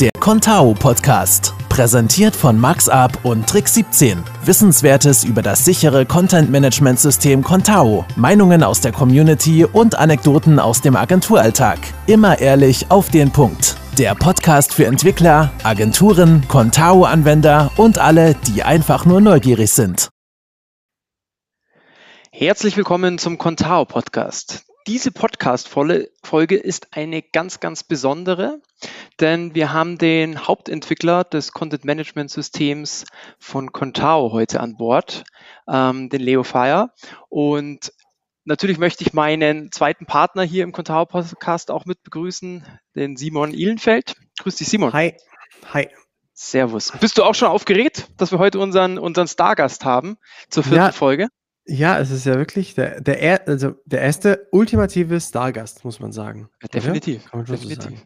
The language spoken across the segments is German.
Der Contao Podcast. Präsentiert von MaxUp und Trick 17. Wissenswertes über das sichere Content-Management-System Contao. Meinungen aus der Community und Anekdoten aus dem Agenturalltag. Immer ehrlich auf den Punkt. Der Podcast für Entwickler, Agenturen, Contao-Anwender und alle, die einfach nur neugierig sind. Herzlich willkommen zum Contao Podcast. Diese Podcast-Folge ist eine ganz, ganz besondere, denn wir haben den Hauptentwickler des Content-Management-Systems von Contao heute an Bord, ähm, den Leo Fire. Und natürlich möchte ich meinen zweiten Partner hier im Contao Podcast auch mit begrüßen, den Simon Ihlenfeld. Grüß dich, Simon. Hi. Hi. Servus. Bist du auch schon aufgeregt, dass wir heute unseren, unseren Stargast haben zur vierten ja, Folge? Ja, es ist ja wirklich der, der, also der erste ultimative Stargast, muss man sagen. Ja, definitiv. Kann man schon definitiv. So sagen.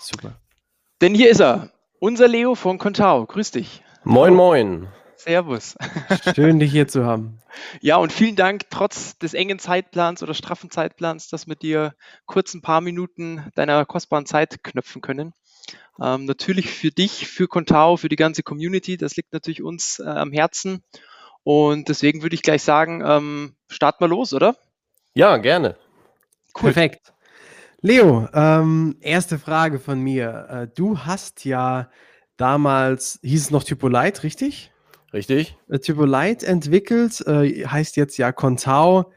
Super. Denn hier ist er, unser Leo von Contao. Grüß dich. Moin, moin. Servus. Schön, dich hier zu haben. Ja, und vielen Dank, trotz des engen Zeitplans oder straffen Zeitplans, dass wir dir kurz ein paar Minuten deiner kostbaren Zeit knöpfen können. Ähm, natürlich für dich, für Contao, für die ganze Community. Das liegt natürlich uns äh, am Herzen. Und deswegen würde ich gleich sagen, ähm, starten wir los, oder? Ja, gerne. Cool. Perfekt. Leo, ähm, erste Frage von mir. Äh, du hast ja damals, hieß es noch Typolite, richtig? Richtig. Äh, Typolite entwickelt, äh, heißt jetzt ja Contao.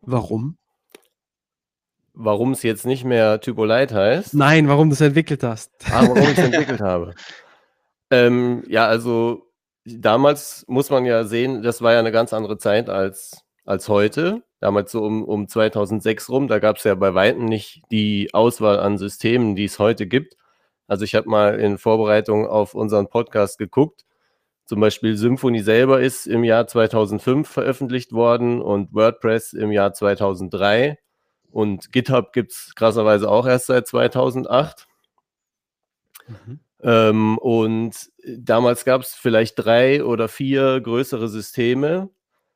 Warum? Warum es jetzt nicht mehr Typolite heißt? Nein, warum du es entwickelt hast. Ah, warum ich es entwickelt habe. Ähm, ja, also damals muss man ja sehen, das war ja eine ganz andere Zeit als, als heute. Damals so um, um 2006 rum, da gab es ja bei Weitem nicht die Auswahl an Systemen, die es heute gibt. Also ich habe mal in Vorbereitung auf unseren Podcast geguckt. Zum Beispiel Symfony selber ist im Jahr 2005 veröffentlicht worden und WordPress im Jahr 2003. Und GitHub gibt es krasserweise auch erst seit 2008. Mhm. Ähm, und damals gab es vielleicht drei oder vier größere Systeme.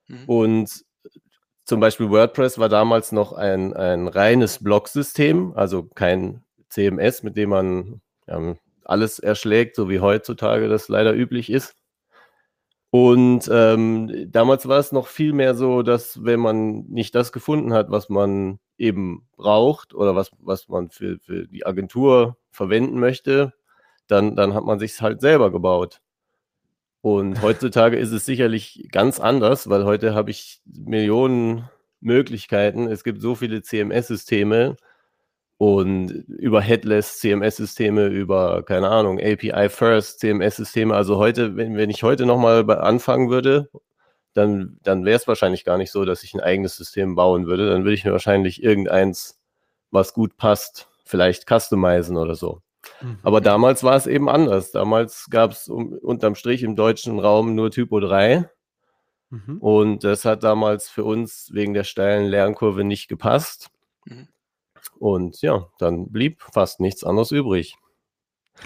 Mhm. Und zum Beispiel WordPress war damals noch ein, ein reines Blog-System, also kein CMS, mit dem man ähm, alles erschlägt, so wie heutzutage das leider üblich ist. Und ähm, damals war es noch viel mehr so, dass wenn man nicht das gefunden hat, was man eben braucht oder was, was man für, für die Agentur verwenden möchte, dann, dann hat man sich halt selber gebaut. Und heutzutage ist es sicherlich ganz anders, weil heute habe ich Millionen Möglichkeiten. Es gibt so viele CMS-Systeme und über Headless CMS-Systeme, über, keine Ahnung, API-First CMS-Systeme. Also heute, wenn, wenn ich heute nochmal anfangen würde, dann, dann wäre es wahrscheinlich gar nicht so, dass ich ein eigenes System bauen würde. Dann würde ich mir wahrscheinlich irgendeins, was gut passt, vielleicht customizen oder so. Mhm. Aber damals war es eben anders. Damals gab es um, unterm Strich im deutschen Raum nur Typo 3. Mhm. Und das hat damals für uns wegen der steilen Lernkurve nicht gepasst. Mhm. Und ja, dann blieb fast nichts anderes übrig.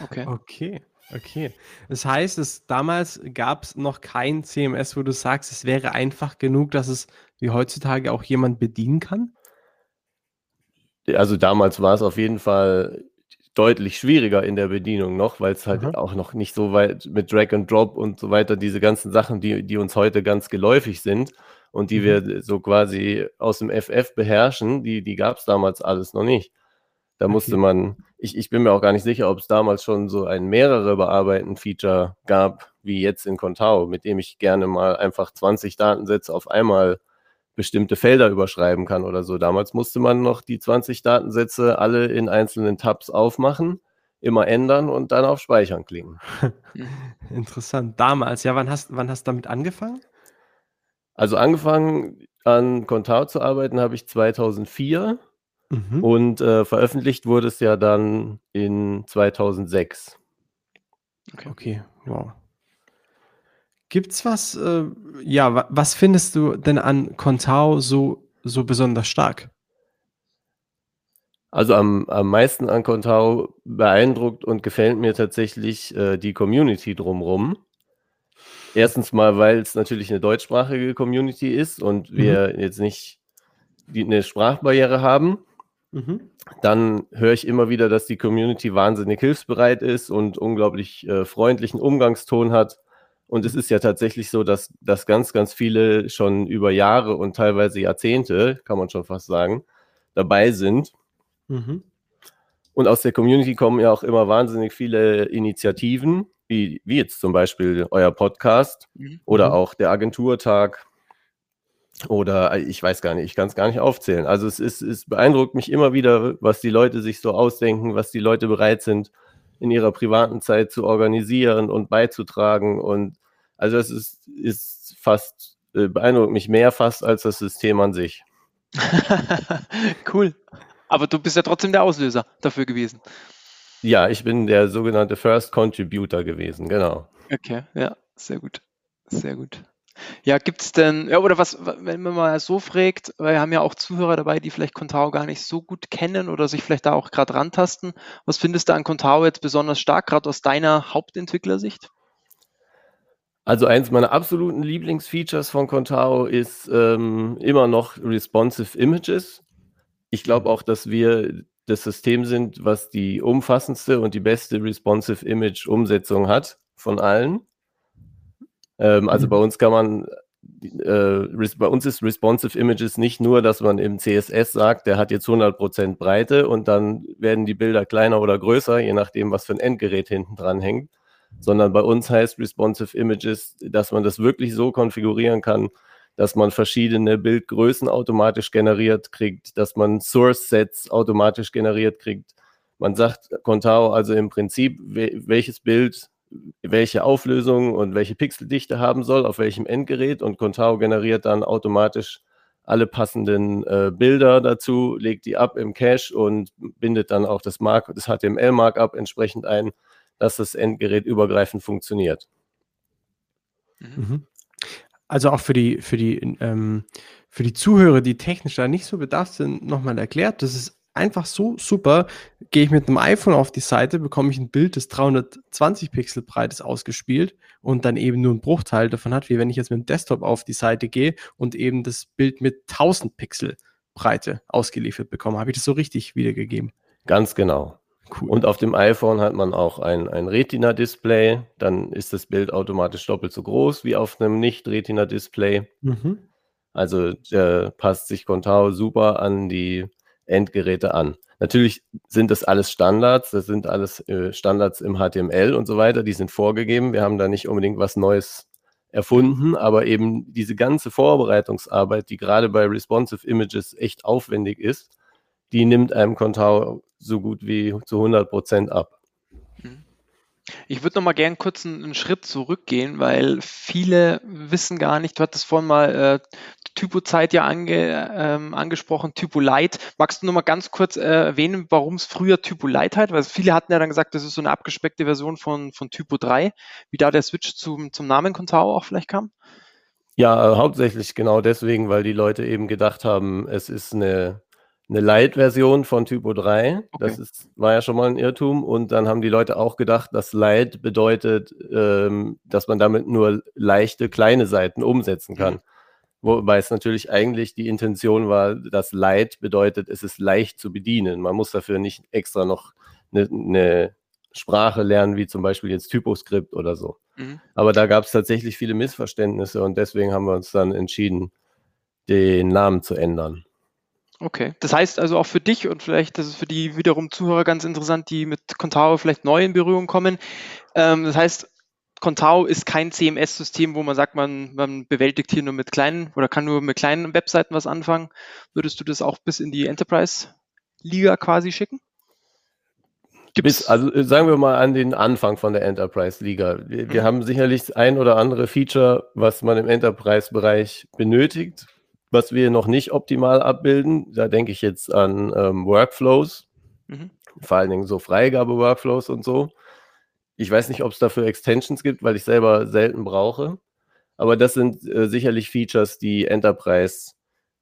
Okay. Okay. Okay. Das heißt, es, damals gab es noch kein CMS, wo du sagst, es wäre einfach genug, dass es wie heutzutage auch jemand bedienen kann? Also damals war es auf jeden Fall deutlich schwieriger in der Bedienung noch, weil es halt mhm. auch noch nicht so weit mit Drag and Drop und so weiter, diese ganzen Sachen, die, die uns heute ganz geläufig sind und die mhm. wir so quasi aus dem FF beherrschen, die, die gab es damals alles noch nicht. Da okay. musste man, ich, ich bin mir auch gar nicht sicher, ob es damals schon so ein mehrere bearbeiten Feature gab, wie jetzt in Contao, mit dem ich gerne mal einfach 20 Datensätze auf einmal bestimmte Felder überschreiben kann oder so. Damals musste man noch die 20 Datensätze alle in einzelnen Tabs aufmachen, immer ändern und dann auf Speichern klicken. Interessant. Damals, ja, wann hast, wann hast du damit angefangen? Also angefangen an Contao zu arbeiten habe ich 2004 mhm. und äh, veröffentlicht wurde es ja dann in 2006. Okay, okay. wow. Gibt's was, äh, ja, was findest du denn an Contao so, so besonders stark? Also am, am meisten an Contao beeindruckt und gefällt mir tatsächlich äh, die Community drumherum. Erstens mal, weil es natürlich eine deutschsprachige Community ist und wir mhm. jetzt nicht die, eine Sprachbarriere haben. Mhm. Dann höre ich immer wieder, dass die Community wahnsinnig hilfsbereit ist und unglaublich äh, freundlichen Umgangston hat. Und es ist ja tatsächlich so, dass, dass ganz, ganz viele schon über Jahre und teilweise Jahrzehnte, kann man schon fast sagen, dabei sind. Mhm. Und aus der Community kommen ja auch immer wahnsinnig viele Initiativen, wie, wie jetzt zum Beispiel euer Podcast mhm. oder mhm. auch der Agenturtag oder äh, ich weiß gar nicht, ich kann es gar nicht aufzählen. Also es, ist, es beeindruckt mich immer wieder, was die Leute sich so ausdenken, was die Leute bereit sind, in ihrer privaten Zeit zu organisieren und beizutragen. Und also es ist, ist fast, äh, beeindruckt mich mehr fast als das System an sich. cool. Aber du bist ja trotzdem der Auslöser dafür gewesen. Ja, ich bin der sogenannte First Contributor gewesen, genau. Okay, ja, sehr gut. Sehr gut. Ja, gibt es denn, ja, oder was, wenn man mal so fragt, weil wir haben ja auch Zuhörer dabei, die vielleicht Contao gar nicht so gut kennen oder sich vielleicht da auch gerade rantasten. Was findest du an Contao jetzt besonders stark, gerade aus deiner Hauptentwicklersicht? Also eins meiner absoluten Lieblingsfeatures von Contao ist ähm, immer noch responsive Images. Ich glaube auch, dass wir das System sind, was die umfassendste und die beste responsive Image Umsetzung hat von allen. Ähm, also mhm. bei uns kann man, äh, bei uns ist Responsive Images nicht nur, dass man im CSS sagt, der hat jetzt 100% Breite und dann werden die Bilder kleiner oder größer, je nachdem, was für ein Endgerät hinten dran hängt, sondern bei uns heißt Responsive Images, dass man das wirklich so konfigurieren kann, dass man verschiedene Bildgrößen automatisch generiert kriegt, dass man Source-Sets automatisch generiert kriegt. Man sagt Contao also im Prinzip, welches Bild welche Auflösung und welche Pixeldichte haben soll, auf welchem Endgerät und Contao generiert dann automatisch alle passenden äh, Bilder dazu, legt die ab im Cache und bindet dann auch das, Mark das HTML-Markup entsprechend ein, dass das Endgerät übergreifend funktioniert. Mhm. Also auch für die, für die, ähm, für die Zuhörer, die technisch da nicht so bedarf sind, nochmal erklärt, das ist einfach so super. Gehe ich mit einem iPhone auf die Seite, bekomme ich ein Bild, das 320 Pixel breit ist, ausgespielt und dann eben nur ein Bruchteil davon hat, wie wenn ich jetzt mit dem Desktop auf die Seite gehe und eben das Bild mit 1000 Pixel Breite ausgeliefert bekomme. Habe ich das so richtig wiedergegeben? Ganz genau. Cool. Und auf dem iPhone hat man auch ein, ein Retina-Display. Dann ist das Bild automatisch doppelt so groß wie auf einem Nicht-Retina-Display. Mhm. Also äh, passt sich Contao super an die Endgeräte an. Natürlich sind das alles Standards, das sind alles äh, Standards im HTML und so weiter, die sind vorgegeben. Wir haben da nicht unbedingt was Neues erfunden, aber eben diese ganze Vorbereitungsarbeit, die gerade bei responsive Images echt aufwendig ist, die nimmt einem Contao so gut wie zu 100 Prozent ab. Mhm. Ich würde noch mal gern kurz einen, Schritt zurückgehen, weil viele wissen gar nicht, du hattest vorhin mal äh, Typo-Zeit ja ange, ähm, angesprochen, Typo Light. Magst du noch mal ganz kurz äh, erwähnen, warum es früher Typo Light hat? Weil viele hatten ja dann gesagt, das ist so eine abgespeckte Version von, von Typo 3. Wie da der Switch zum, zum Namen Contao auch vielleicht kam? Ja, äh, hauptsächlich genau deswegen, weil die Leute eben gedacht haben, es ist eine eine Light-Version von Typo 3. Okay. Das ist, war ja schon mal ein Irrtum. Und dann haben die Leute auch gedacht, dass Light bedeutet, ähm, dass man damit nur leichte, kleine Seiten umsetzen kann. Mhm. Wobei es natürlich eigentlich die Intention war, dass Light bedeutet, es ist leicht zu bedienen. Man muss dafür nicht extra noch eine, eine Sprache lernen, wie zum Beispiel jetzt Typoscript oder so. Mhm. Aber da gab es tatsächlich viele Missverständnisse und deswegen haben wir uns dann entschieden, den Namen zu ändern. Okay, das heißt also auch für dich und vielleicht, das ist für die wiederum Zuhörer ganz interessant, die mit Contao vielleicht neu in Berührung kommen. Ähm, das heißt, Contao ist kein CMS-System, wo man sagt, man, man bewältigt hier nur mit kleinen oder kann nur mit kleinen Webseiten was anfangen. Würdest du das auch bis in die Enterprise-Liga quasi schicken? Bis, also äh, sagen wir mal an den Anfang von der Enterprise-Liga. Wir, wir haben sicherlich ein oder andere Feature, was man im Enterprise-Bereich benötigt, was wir noch nicht optimal abbilden. Da denke ich jetzt an ähm, Workflows, mhm. vor allen Dingen so Freigabe-Workflows und so. Ich weiß nicht, ob es dafür Extensions gibt, weil ich selber selten brauche. Aber das sind äh, sicherlich Features, die Enterprise,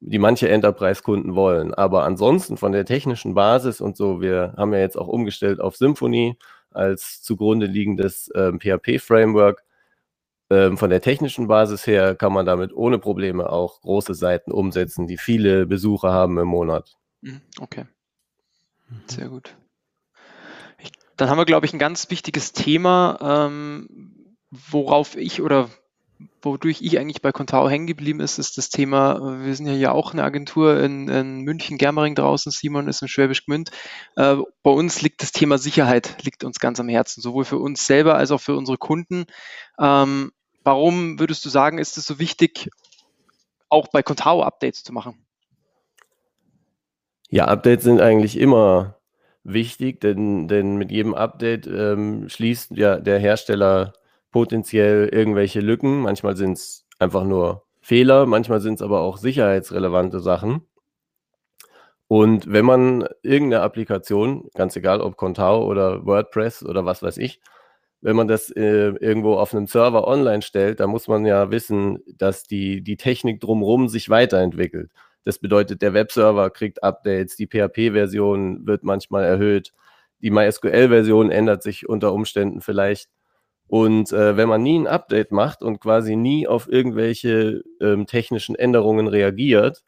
die manche Enterprise-Kunden wollen. Aber ansonsten von der technischen Basis und so, wir haben ja jetzt auch umgestellt auf Symfony als zugrunde liegendes äh, PHP-Framework. Ähm, von der technischen Basis her kann man damit ohne Probleme auch große Seiten umsetzen, die viele Besucher haben im Monat. Mhm, okay. Sehr gut. Ich, dann haben wir, glaube ich, ein ganz wichtiges Thema, ähm, worauf ich oder wodurch ich eigentlich bei Contao hängen geblieben ist, ist das Thema, wir sind ja hier auch eine Agentur in, in München, Germering draußen, Simon ist in Schwäbisch Gmünd. Äh, bei uns liegt das Thema Sicherheit, liegt uns ganz am Herzen, sowohl für uns selber als auch für unsere Kunden. Ähm, warum würdest du sagen, ist es so wichtig, auch bei Contao Updates zu machen? Ja, Updates sind eigentlich immer wichtig, denn, denn mit jedem Update ähm, schließt ja der Hersteller potenziell irgendwelche Lücken. Manchmal sind es einfach nur Fehler, manchmal sind es aber auch sicherheitsrelevante Sachen. Und wenn man irgendeine Applikation, ganz egal ob Contao oder WordPress oder was weiß ich, wenn man das äh, irgendwo auf einem Server online stellt, dann muss man ja wissen, dass die, die Technik drumherum sich weiterentwickelt. Das bedeutet, der Webserver kriegt Updates, die PHP-Version wird manchmal erhöht, die MySQL-Version ändert sich unter Umständen vielleicht. Und äh, wenn man nie ein Update macht und quasi nie auf irgendwelche ähm, technischen Änderungen reagiert,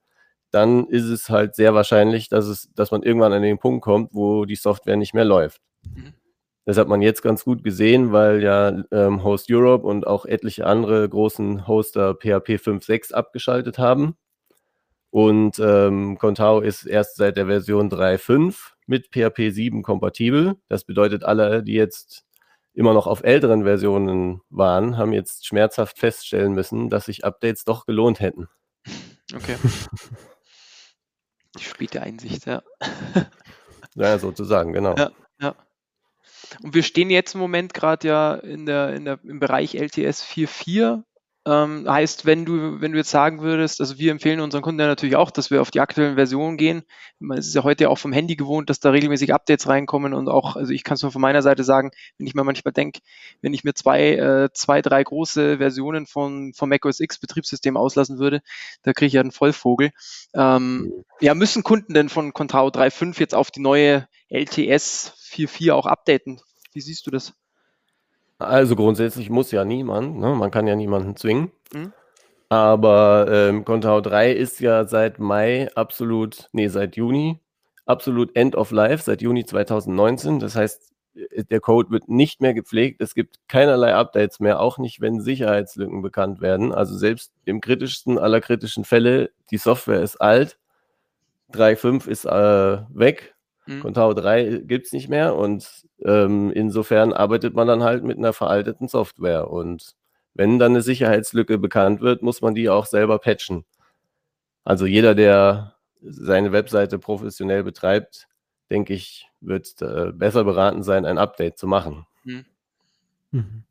dann ist es halt sehr wahrscheinlich, dass, es, dass man irgendwann an den Punkt kommt, wo die Software nicht mehr läuft. Mhm. Das hat man jetzt ganz gut gesehen, weil ja ähm, Host Europe und auch etliche andere großen Hoster PHP 5.6 abgeschaltet haben. Und ähm, Contao ist erst seit der Version 3.5 mit PHP 7 kompatibel. Das bedeutet, alle, die jetzt immer noch auf älteren Versionen waren, haben jetzt schmerzhaft feststellen müssen, dass sich Updates doch gelohnt hätten. Okay. Die späte Einsicht, ja. ja, sozusagen, genau. Ja, ja. Und wir stehen jetzt im Moment gerade ja in der, in der, im Bereich LTS 4.4 ähm, heißt, wenn du, wenn du jetzt sagen würdest, also wir empfehlen unseren Kunden ja natürlich auch, dass wir auf die aktuellen Versionen gehen. Es ist ja heute auch vom Handy gewohnt, dass da regelmäßig Updates reinkommen und auch, also ich kann es nur von meiner Seite sagen, wenn ich mir manchmal denke, wenn ich mir zwei, äh, zwei, drei große Versionen von, vom macOS X Betriebssystem auslassen würde, da kriege ich ja einen Vollvogel. Ähm, ja, müssen Kunden denn von Contao 3.5 jetzt auf die neue LTS 4.4 auch updaten? Wie siehst du das? Also grundsätzlich muss ja niemand, ne? man kann ja niemanden zwingen. Mhm. Aber ähm, Contao 3 ist ja seit Mai absolut, nee, seit Juni, absolut End of Life, seit Juni 2019. Das heißt, äh, der Code wird nicht mehr gepflegt. Es gibt keinerlei Updates mehr, auch nicht, wenn Sicherheitslücken bekannt werden. Also selbst im kritischsten aller kritischen Fälle, die Software ist alt, 3.5 ist äh, weg, mhm. Contao 3 gibt es nicht mehr und ähm, insofern arbeitet man dann halt mit einer veralteten Software. Und wenn dann eine Sicherheitslücke bekannt wird, muss man die auch selber patchen. Also jeder, der seine Webseite professionell betreibt, denke ich, wird äh, besser beraten sein, ein Update zu machen. Mhm. Mhm.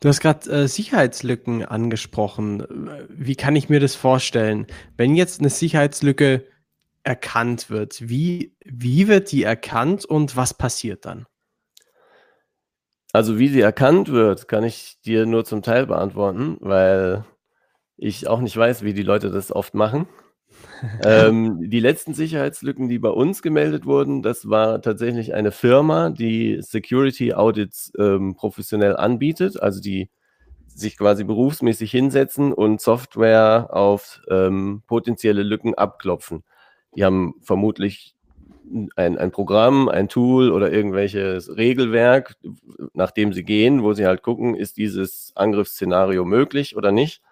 Du hast gerade äh, Sicherheitslücken angesprochen. Wie kann ich mir das vorstellen? Wenn jetzt eine Sicherheitslücke erkannt wird, wie, wie wird die erkannt und was passiert dann? Also wie sie erkannt wird, kann ich dir nur zum Teil beantworten, weil ich auch nicht weiß, wie die Leute das oft machen. ähm, die letzten Sicherheitslücken, die bei uns gemeldet wurden, das war tatsächlich eine Firma, die Security Audits ähm, professionell anbietet, also die sich quasi berufsmäßig hinsetzen und Software auf ähm, potenzielle Lücken abklopfen. Die haben vermutlich ein, ein Programm, ein Tool oder irgendwelches Regelwerk, nach dem sie gehen, wo sie halt gucken, ist dieses Angriffsszenario möglich oder nicht.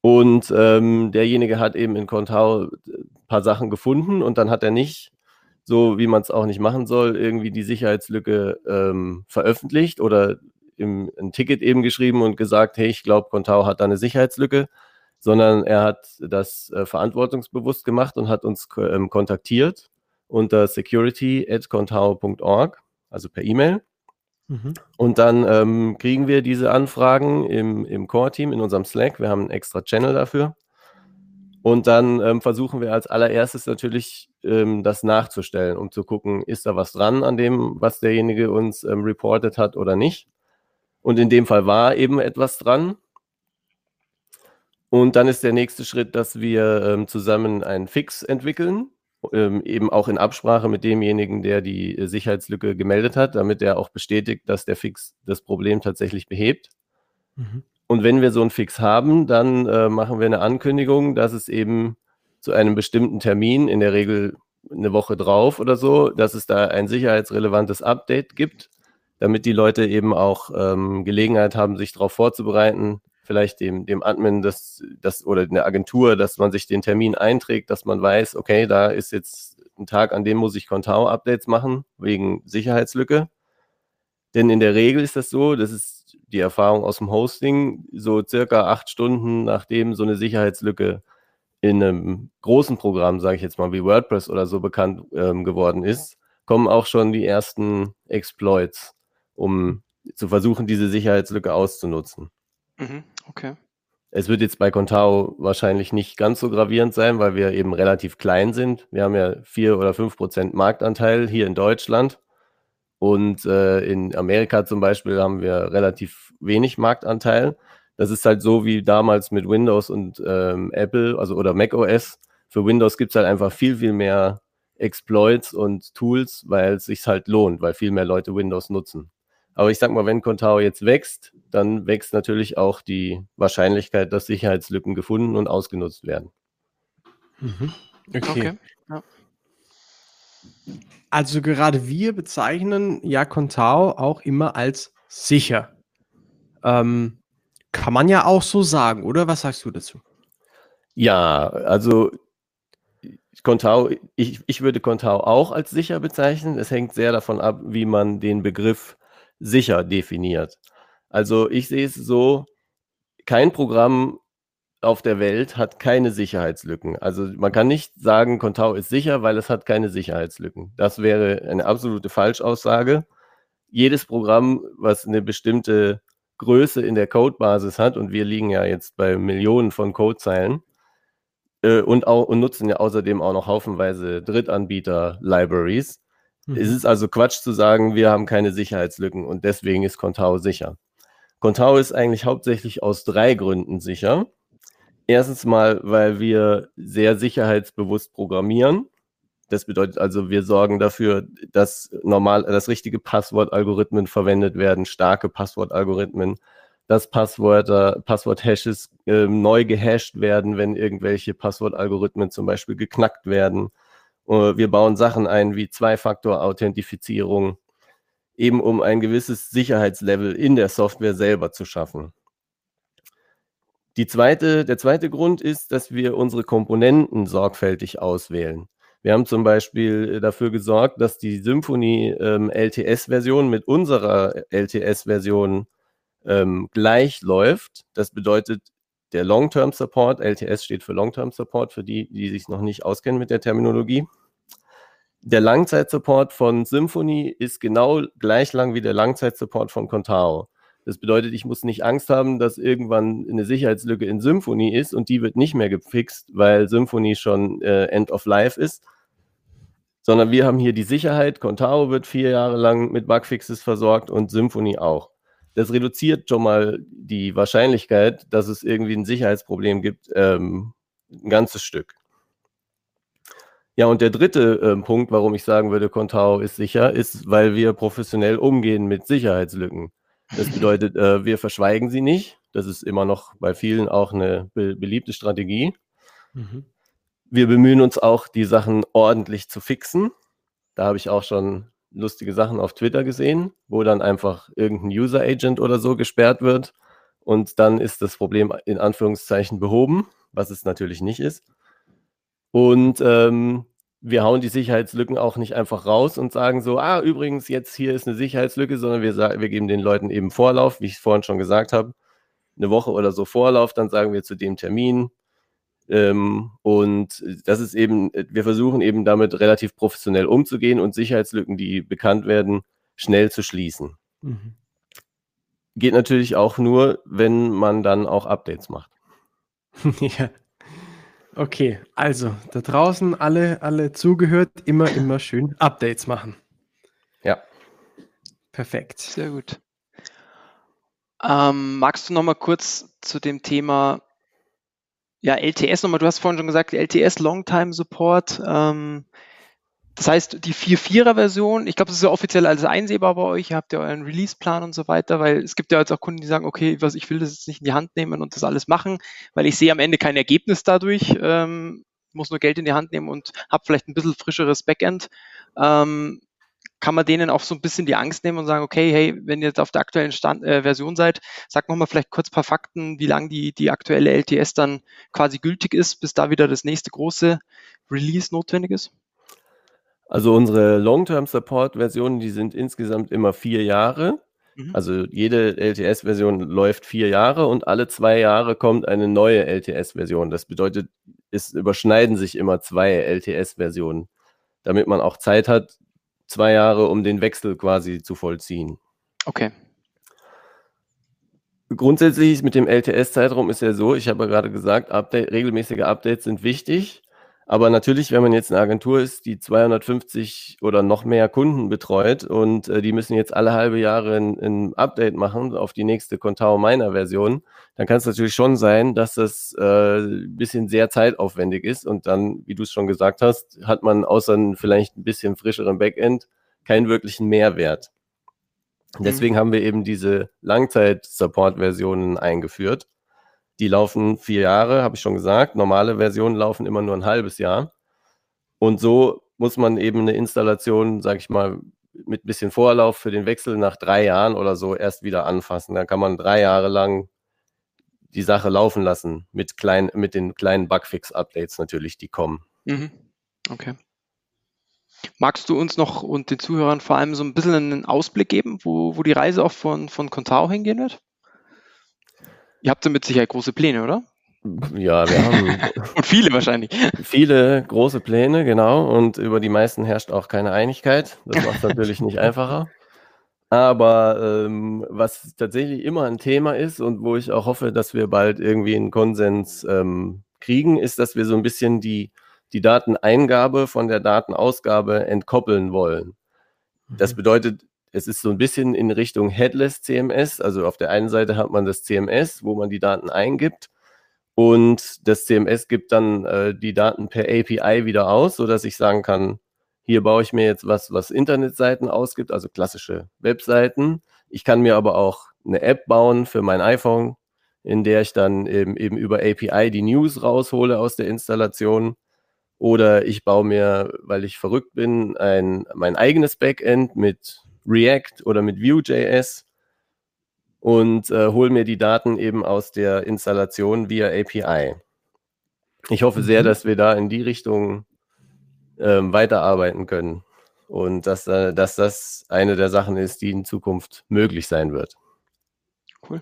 Und ähm, derjenige hat eben in Contao ein paar Sachen gefunden und dann hat er nicht, so wie man es auch nicht machen soll, irgendwie die Sicherheitslücke ähm, veröffentlicht oder im, ein Ticket eben geschrieben und gesagt, hey, ich glaube, Contao hat da eine Sicherheitslücke, sondern er hat das äh, verantwortungsbewusst gemacht und hat uns ähm, kontaktiert unter security.contao.org, also per E-Mail. Mhm. Und dann ähm, kriegen wir diese Anfragen im, im Core-Team, in unserem Slack. Wir haben einen extra Channel dafür. Und dann ähm, versuchen wir als allererstes natürlich ähm, das nachzustellen, um zu gucken, ist da was dran an dem, was derjenige uns ähm, reported hat oder nicht. Und in dem Fall war eben etwas dran. Und dann ist der nächste Schritt, dass wir ähm, zusammen einen Fix entwickeln, ähm, eben auch in Absprache mit demjenigen, der die äh, Sicherheitslücke gemeldet hat, damit er auch bestätigt, dass der Fix das Problem tatsächlich behebt. Mhm. Und wenn wir so einen Fix haben, dann äh, machen wir eine Ankündigung, dass es eben zu einem bestimmten Termin, in der Regel eine Woche drauf oder so, dass es da ein sicherheitsrelevantes Update gibt, damit die Leute eben auch ähm, Gelegenheit haben, sich darauf vorzubereiten, vielleicht dem, dem Admin das, das oder der Agentur, dass man sich den Termin einträgt, dass man weiß, okay, da ist jetzt ein Tag, an dem muss ich Contao-Updates machen, wegen Sicherheitslücke. Denn in der Regel ist das so, das ist die Erfahrung aus dem Hosting, so circa acht Stunden nachdem so eine Sicherheitslücke in einem großen Programm, sage ich jetzt mal wie WordPress oder so bekannt ähm, geworden ist, kommen auch schon die ersten Exploits, um zu versuchen, diese Sicherheitslücke auszunutzen. Mhm, okay. Es wird jetzt bei Contao wahrscheinlich nicht ganz so gravierend sein, weil wir eben relativ klein sind. Wir haben ja vier oder fünf Prozent Marktanteil hier in Deutschland. Und äh, in Amerika zum Beispiel haben wir relativ wenig Marktanteil. Das ist halt so wie damals mit Windows und ähm, Apple, also oder Mac OS. Für Windows gibt es halt einfach viel, viel mehr Exploits und Tools, weil es sich halt lohnt, weil viel mehr Leute Windows nutzen. Aber ich sag mal, wenn Contao jetzt wächst, dann wächst natürlich auch die Wahrscheinlichkeit, dass Sicherheitslücken gefunden und ausgenutzt werden. Mhm. Okay. okay. Ja. Also gerade wir bezeichnen ja Contao auch immer als sicher. Ähm, kann man ja auch so sagen, oder? Was sagst du dazu? Ja, also Contao, ich, ich würde Contao auch als sicher bezeichnen. Es hängt sehr davon ab, wie man den Begriff sicher definiert. Also ich sehe es so, kein Programm auf der Welt hat keine Sicherheitslücken. Also man kann nicht sagen, Contao ist sicher, weil es hat keine Sicherheitslücken. Das wäre eine absolute Falschaussage. Jedes Programm, was eine bestimmte Größe in der Codebasis hat, und wir liegen ja jetzt bei Millionen von Codezeilen, äh, und, auch, und nutzen ja außerdem auch noch haufenweise Drittanbieter-Libraries, Mhm. Es ist also Quatsch zu sagen, wir haben keine Sicherheitslücken und deswegen ist Contao sicher. Contao ist eigentlich hauptsächlich aus drei Gründen sicher. Erstens mal, weil wir sehr sicherheitsbewusst programmieren. Das bedeutet also, wir sorgen dafür, dass normal, dass richtige Passwortalgorithmen verwendet werden, starke Passwortalgorithmen, dass Passwörter, Passwort-Hashes äh, neu gehasht werden, wenn irgendwelche Passwortalgorithmen zum Beispiel geknackt werden wir bauen Sachen ein wie Zwei-Faktor-Authentifizierung, eben um ein gewisses Sicherheitslevel in der Software selber zu schaffen. Zweite, der zweite Grund ist, dass wir unsere Komponenten sorgfältig auswählen. Wir haben zum Beispiel dafür gesorgt, dass die Symfony ähm, LTS-Version mit unserer LTS-Version ähm, gleich läuft. Das bedeutet, der Long-Term Support, LTS steht für Long-Term Support, für die, die sich noch nicht auskennen mit der Terminologie. Der Langzeitsupport von Symfony ist genau gleich lang wie der Langzeitsupport von Contao. Das bedeutet, ich muss nicht Angst haben, dass irgendwann eine Sicherheitslücke in Symfony ist und die wird nicht mehr gefixt, weil Symfony schon äh, End of Life ist. Sondern wir haben hier die Sicherheit, Contao wird vier Jahre lang mit Bugfixes versorgt und Symfony auch das reduziert schon mal die Wahrscheinlichkeit, dass es irgendwie ein Sicherheitsproblem gibt, ähm, ein ganzes Stück. Ja, und der dritte äh, Punkt, warum ich sagen würde, Contao ist sicher, ist, weil wir professionell umgehen mit Sicherheitslücken. Das bedeutet, äh, wir verschweigen sie nicht. Das ist immer noch bei vielen auch eine be beliebte Strategie. Mhm. Wir bemühen uns auch, die Sachen ordentlich zu fixen. Da habe ich auch schon lustige Sachen auf Twitter gesehen, wo dann einfach irgendein User Agent oder so gesperrt wird und dann ist das Problem in Anführungszeichen behoben, was es natürlich nicht ist. Und ähm, wir hauen die Sicherheitslücken auch nicht einfach raus und sagen so, ah, übrigens, jetzt hier ist eine Sicherheitslücke, sondern wir, wir geben den Leuten eben Vorlauf, wie ich vorhin schon gesagt habe, eine Woche oder so Vorlauf, dann sagen wir zu dem Termin, ähm, und das ist eben, wir versuchen eben damit relativ professionell umzugehen und Sicherheitslücken, die bekannt werden, schnell zu schließen. Mhm. Geht natürlich auch nur, wenn man dann auch Updates macht. ja. Okay, also da draußen alle, alle zugehört, immer, immer schön Updates machen. Ja. Perfekt. Sehr gut. Ähm, magst du noch mal kurz zu dem Thema ja, LTS nochmal, du hast vorhin schon gesagt, LTS Longtime Support. Ähm, das heißt, die 4.4er Version, ich glaube, das ist ja offiziell alles einsehbar bei euch. Ihr habt ja euren Release-Plan und so weiter, weil es gibt ja jetzt auch Kunden, die sagen, okay, was, ich will das jetzt nicht in die Hand nehmen und das alles machen, weil ich sehe am Ende kein Ergebnis dadurch. Ähm, muss nur Geld in die Hand nehmen und habe vielleicht ein bisschen frischeres Backend. Ähm, kann man denen auch so ein bisschen die Angst nehmen und sagen, okay, hey, wenn ihr jetzt auf der aktuellen Stand, äh, Version seid, sag mal vielleicht kurz ein paar Fakten, wie lange die, die aktuelle LTS dann quasi gültig ist, bis da wieder das nächste große Release notwendig ist? Also unsere Long-Term-Support-Versionen, die sind insgesamt immer vier Jahre. Mhm. Also jede LTS-Version läuft vier Jahre und alle zwei Jahre kommt eine neue LTS-Version. Das bedeutet, es überschneiden sich immer zwei LTS-Versionen, damit man auch Zeit hat, zwei Jahre, um den Wechsel quasi zu vollziehen. Okay. Grundsätzlich mit dem LTS-Zeitraum ist ja so, ich habe ja gerade gesagt, Update, regelmäßige Updates sind wichtig. Aber natürlich, wenn man jetzt eine Agentur ist, die 250 oder noch mehr Kunden betreut und äh, die müssen jetzt alle halbe Jahre ein, ein Update machen auf die nächste Contao Miner Version, dann kann es natürlich schon sein, dass das äh, ein bisschen sehr zeitaufwendig ist und dann, wie du es schon gesagt hast, hat man außer vielleicht ein bisschen frischeren Backend keinen wirklichen Mehrwert. Mhm. Deswegen haben wir eben diese Langzeit-Support-Versionen eingeführt die laufen vier Jahre, habe ich schon gesagt. Normale Versionen laufen immer nur ein halbes Jahr. Und so muss man eben eine Installation, sage ich mal, mit ein bisschen Vorlauf für den Wechsel nach drei Jahren oder so erst wieder anfassen. Dann kann man drei Jahre lang die Sache laufen lassen mit, klein, mit den kleinen Bugfix-Updates natürlich, die kommen. Mhm. Okay. Magst du uns noch und den Zuhörern vor allem so ein bisschen einen Ausblick geben, wo, wo die Reise auch von, von Contao hingehen wird? Ihr habt damit sicher große Pläne, oder? Ja, wir haben. und viele wahrscheinlich. Viele große Pläne, genau. Und über die meisten herrscht auch keine Einigkeit. Das macht es natürlich nicht einfacher. Aber ähm, was tatsächlich immer ein Thema ist und wo ich auch hoffe, dass wir bald irgendwie einen Konsens ähm, kriegen, ist, dass wir so ein bisschen die, die Dateneingabe von der Datenausgabe entkoppeln wollen. Das mhm. bedeutet, es ist so ein bisschen in Richtung Headless CMS. Also auf der einen Seite hat man das CMS, wo man die Daten eingibt. Und das CMS gibt dann äh, die Daten per API wieder aus, sodass ich sagen kann, hier baue ich mir jetzt was, was Internetseiten ausgibt, also klassische Webseiten. Ich kann mir aber auch eine App bauen für mein iPhone, in der ich dann eben, eben über API die News raushole aus der Installation. Oder ich baue mir, weil ich verrückt bin, ein, mein eigenes Backend mit React oder mit Vue.js und äh, hole mir die Daten eben aus der Installation via API. Ich hoffe sehr, mhm. dass wir da in die Richtung ähm, weiterarbeiten können und dass, äh, dass das eine der Sachen ist, die in Zukunft möglich sein wird. Cool.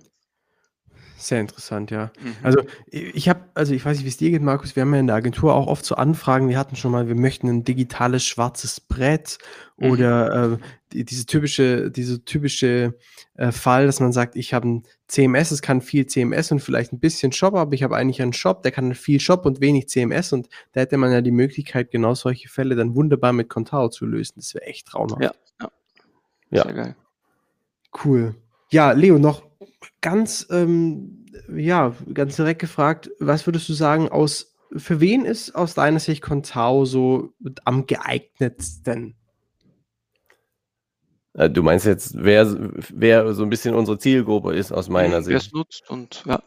Sehr interessant, ja. Mhm. Also ich habe, also ich weiß nicht, wie es dir geht, Markus, wir haben ja in der Agentur auch oft so Anfragen, wir hatten schon mal, wir möchten ein digitales schwarzes Brett mhm. oder äh, die, diese typische, diese typische äh, Fall, dass man sagt, ich habe ein CMS, es kann viel CMS und vielleicht ein bisschen Shop, aber ich habe eigentlich einen Shop, der kann viel Shop und wenig CMS und da hätte man ja die Möglichkeit, genau solche Fälle dann wunderbar mit Contao zu lösen. Das wäre echt traumhaft. Ja, ja. ja. Sehr geil. Cool. Ja, Leo, noch ganz, ähm, ja, ganz direkt gefragt, was würdest du sagen, aus, für wen ist aus deiner Sicht Contao so am geeignetsten? Äh, du meinst jetzt, wer, wer so ein bisschen unsere Zielgruppe ist aus meiner Sicht? Wer es nutzt und ja.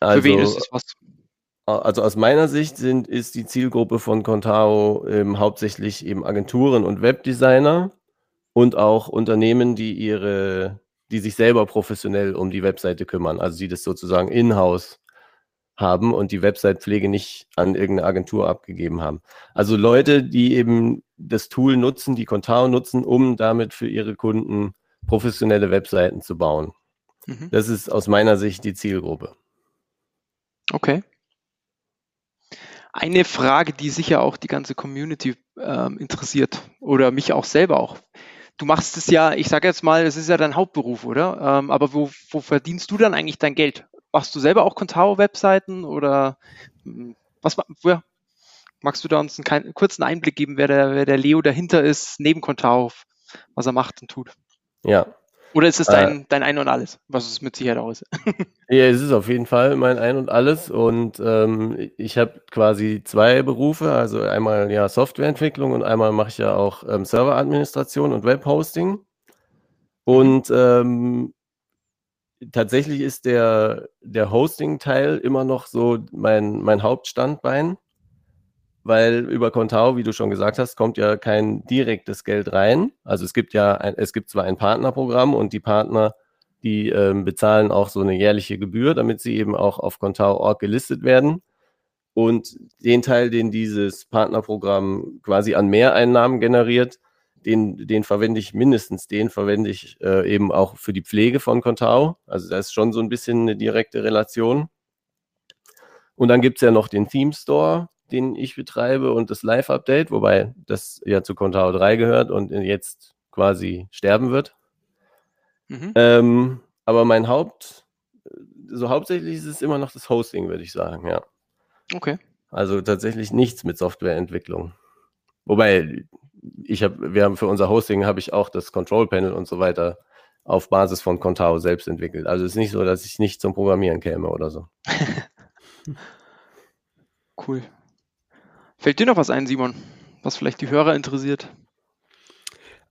Also, für wen ist es was? Also aus meiner Sicht sind, ist die Zielgruppe von Contao ähm, hauptsächlich eben Agenturen und Webdesigner und auch Unternehmen, die ihre die sich selber professionell um die Webseite kümmern, also die das sozusagen in-house haben und die Website-Pflege nicht an irgendeine Agentur abgegeben haben. Also Leute, die eben das Tool nutzen, die Contao nutzen, um damit für ihre Kunden professionelle Webseiten zu bauen. Mhm. Das ist aus meiner Sicht die Zielgruppe. Okay. Eine Frage, die sicher auch die ganze Community ähm, interessiert oder mich auch selber auch du machst es ja, ich sage jetzt mal, es ist ja dein Hauptberuf, oder? Ähm, aber wo, wo verdienst du dann eigentlich dein Geld? Machst du selber auch Contao-Webseiten oder hm, was ja, magst du da uns einen, einen, kurzen Einblick geben, wer der, wer der Leo dahinter ist, neben Contao, was er macht und tut? Ja, oder ist es dein, äh, dein Ein und Alles, was es mit Sicherheit auch ist? ja, es ist auf jeden Fall mein Ein und Alles. Und ähm, ich habe quasi zwei Berufe, also einmal ja Softwareentwicklung und einmal mache ich ja auch ähm, Serveradministration und Webhosting. Und ähm, tatsächlich ist der, der Hosting-Teil immer noch so mein, mein Hauptstandbein. Weil über Contao, wie du schon gesagt hast, kommt ja kein direktes Geld rein. Also es gibt ja, ein, es gibt zwar ein Partnerprogramm und die Partner, die ähm, bezahlen auch so eine jährliche Gebühr, damit sie eben auch auf Contao.org gelistet werden. Und den Teil, den dieses Partnerprogramm quasi an Mehreinnahmen generiert, den, den verwende ich mindestens, den verwende ich äh, eben auch für die Pflege von Contao. Also da ist schon so ein bisschen eine direkte Relation. Und dann gibt es ja noch den Theme Store, den ich betreibe und das Live-Update, wobei das ja zu Contao 3 gehört und jetzt quasi sterben wird. Mhm. Ähm, aber mein Haupt, so hauptsächlich ist es immer noch das Hosting, würde ich sagen, ja. Okay. Also tatsächlich nichts mit Softwareentwicklung. Wobei, ich habe, wir haben für unser Hosting habe ich auch das Control Panel und so weiter auf Basis von Contao selbst entwickelt. Also es ist nicht so, dass ich nicht zum Programmieren käme oder so. cool. Fällt dir noch was ein, Simon, was vielleicht die Hörer interessiert?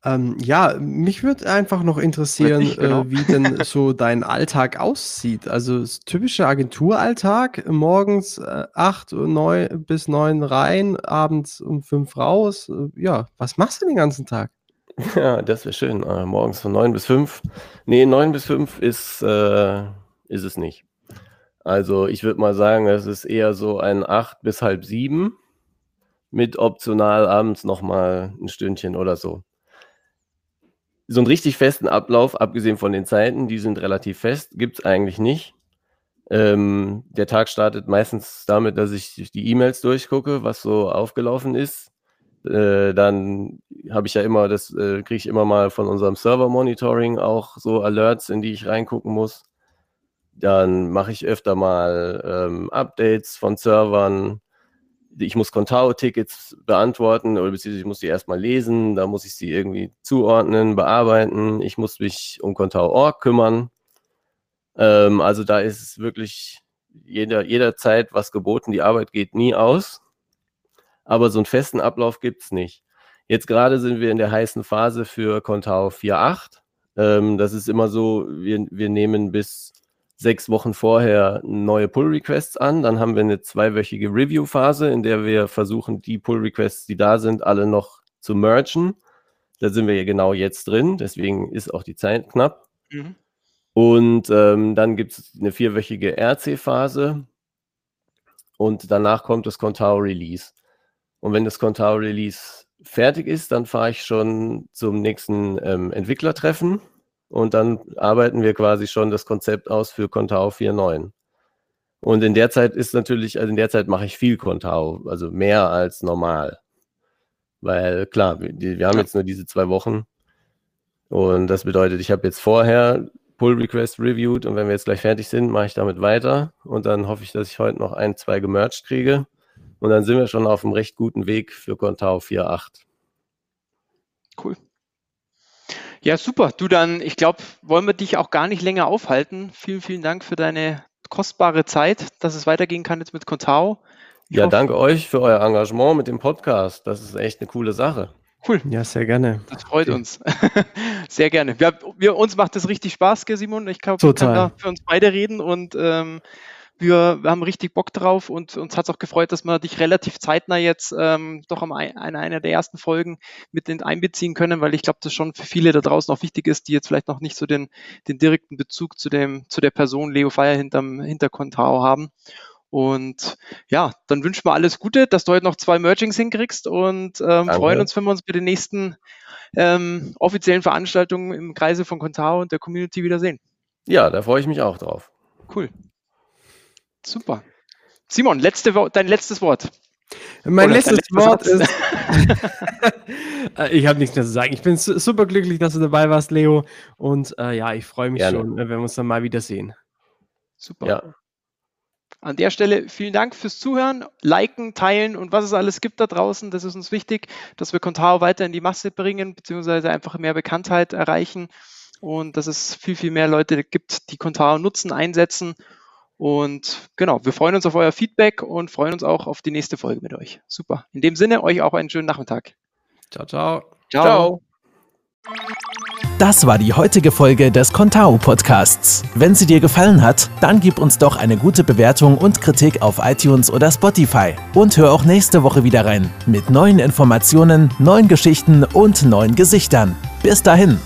Ähm, ja, mich würde einfach noch interessieren, ich, genau. äh, wie denn so dein Alltag aussieht. Also typischer Agenturalltag, morgens äh, 8, 9 bis 9 rein, abends um 5 raus. Äh, ja, was machst du den ganzen Tag? Ja, das wäre schön. Äh, morgens von 9 bis 5. Nee, 9 bis 5 ist, äh, ist es nicht. Also ich würde mal sagen, es ist eher so ein 8 bis halb 7 mit optional abends nochmal ein Stündchen oder so so einen richtig festen Ablauf, abgesehen von den Zeiten, die sind relativ fest, gibt es eigentlich nicht. Ähm, der Tag startet meistens damit, dass ich die E-Mails durchgucke, was so aufgelaufen ist. Äh, dann habe ich ja immer, das äh, kriege ich immer mal von unserem Server-Monitoring auch so Alerts, in die ich reingucken muss. Dann mache ich öfter mal ähm, Updates von Servern ich muss Contao-Tickets beantworten oder beziehungsweise ich muss die erstmal lesen, da muss ich sie irgendwie zuordnen, bearbeiten. Ich muss mich um Contao.org kümmern. Ähm, also da ist wirklich jeder, jederzeit was geboten. Die Arbeit geht nie aus. Aber so einen festen Ablauf gibt es nicht. Jetzt gerade sind wir in der heißen Phase für Contao 4.8. Ähm, das ist immer so, wir, wir nehmen bis sechs Wochen vorher neue Pull-Requests an. Dann haben wir eine zweiwöchige Review-Phase, in der wir versuchen, die Pull-Requests, die da sind, alle noch zu mergen. Da sind wir ja genau jetzt drin, deswegen ist auch die Zeit knapp. Mhm. Und ähm, dann gibt es eine vierwöchige RC-Phase und danach kommt das Contao Release. Und wenn das Contao Release fertig ist, dann fahre ich schon zum nächsten ähm, Entwicklertreffen und dann arbeiten wir quasi schon das Konzept aus für Contao 4.9. Und in der Zeit ist natürlich, also in der Zeit mache ich viel Contao, also mehr als normal. Weil klar, wir, wir haben jetzt nur diese zwei Wochen und das bedeutet, ich habe jetzt vorher Pull Request reviewed und wenn wir jetzt gleich fertig sind, mache ich damit weiter und dann hoffe ich, dass ich heute noch ein, zwei gemerged kriege und dann sind wir schon auf einem recht guten Weg für Contao 4.8. Cool. Ja, super. Du dann, ich glaube, wollen wir dich auch gar nicht länger aufhalten. Vielen, vielen Dank für deine kostbare Zeit, dass es weitergehen kann jetzt mit Contao. ja, hoffe, danke euch für euer Engagement mit dem Podcast. Das ist echt eine coole Sache. Cool. Ja, sehr gerne. Das freut okay. uns. sehr gerne. Wir, wir, uns macht das richtig Spaß, Simon. Ich glaube, wir können da für uns beide reden und ähm, wir, wir haben richtig Bock drauf und uns hat es auch gefreut, dass wir dich relativ zeitnah jetzt ähm, doch am ein, einer der ersten Folgen mit in, einbeziehen können, weil ich glaube, das schon für viele da draußen auch wichtig ist, die jetzt vielleicht noch nicht so den, den direkten Bezug zu dem, zu der Person Leo Feier hinterm Hinterkontao haben. Und ja, dann wünschen wir alles Gute, dass du heute noch zwei Mergings hinkriegst und ähm, freuen uns, wenn wir uns bei den nächsten ähm, offiziellen Veranstaltungen im Kreise von Contao und der Community wiedersehen. Ja, da freue ich mich auch drauf. Cool. Super. Simon, letzte, dein letztes Wort. Mein letztes, letztes Wort ist. Äh, ich habe nichts mehr zu sagen. Ich bin super glücklich, dass du dabei warst, Leo. Und äh, ja, ich freue mich Gerne. schon, wenn wir uns dann mal wiedersehen. Super. Ja. An der Stelle vielen Dank fürs Zuhören, liken, teilen und was es alles gibt da draußen. Das ist uns wichtig, dass wir Contao weiter in die Masse bringen, beziehungsweise einfach mehr Bekanntheit erreichen und dass es viel, viel mehr Leute gibt, die Contao nutzen, einsetzen und genau, wir freuen uns auf euer Feedback und freuen uns auch auf die nächste Folge mit euch. Super. In dem Sinne, euch auch einen schönen Nachmittag. Ciao, ciao. Ciao. ciao. Das war die heutige Folge des Contao Podcasts. Wenn sie dir gefallen hat, dann gib uns doch eine gute Bewertung und Kritik auf iTunes oder Spotify. Und hör auch nächste Woche wieder rein mit neuen Informationen, neuen Geschichten und neuen Gesichtern. Bis dahin.